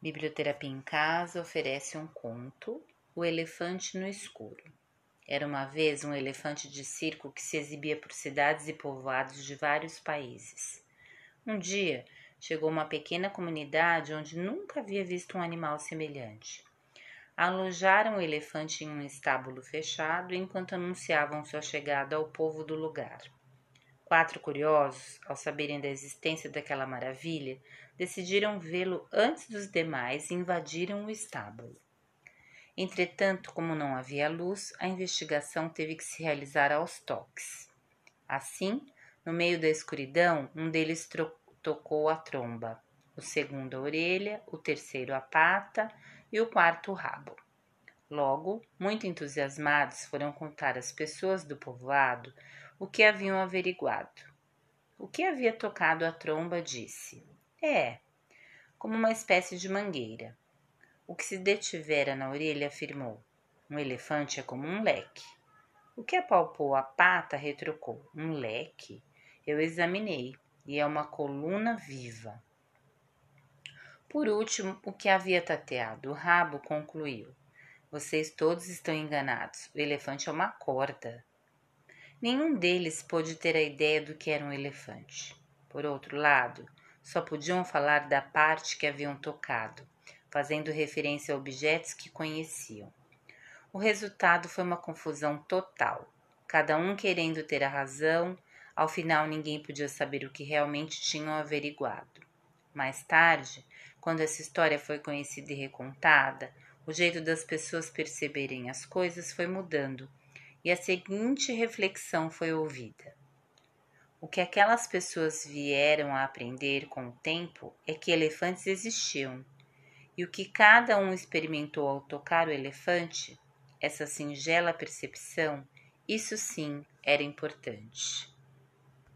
Biblioterapia em Casa oferece um conto, O Elefante no Escuro. Era uma vez um elefante de circo que se exibia por cidades e povoados de vários países. Um dia, chegou uma pequena comunidade onde nunca havia visto um animal semelhante. Alojaram o elefante em um estábulo fechado enquanto anunciavam sua chegada ao povo do lugar. Quatro curiosos, ao saberem da existência daquela maravilha, decidiram vê-lo antes dos demais e invadiram o estábulo. Entretanto, como não havia luz, a investigação teve que se realizar aos toques. Assim, no meio da escuridão, um deles tocou a tromba, o segundo a orelha, o terceiro a pata e o quarto o rabo. Logo, muito entusiasmados, foram contar às pessoas do povoado o que haviam averiguado. O que havia tocado a tromba disse: É, como uma espécie de mangueira. O que se detivera na orelha afirmou: Um elefante é como um leque. O que apalpou a pata retrucou: Um leque? Eu examinei e é uma coluna viva. Por último, o que havia tateado o rabo concluiu: Vocês todos estão enganados. O elefante é uma corda. Nenhum deles pôde ter a ideia do que era um elefante. Por outro lado, só podiam falar da parte que haviam tocado, fazendo referência a objetos que conheciam. O resultado foi uma confusão total, cada um querendo ter a razão, ao final ninguém podia saber o que realmente tinham averiguado. Mais tarde, quando essa história foi conhecida e recontada, o jeito das pessoas perceberem as coisas foi mudando e a seguinte reflexão foi ouvida: O que aquelas pessoas vieram a aprender com o tempo é que elefantes existiam, e o que cada um experimentou ao tocar o elefante, essa singela percepção, isso sim era importante.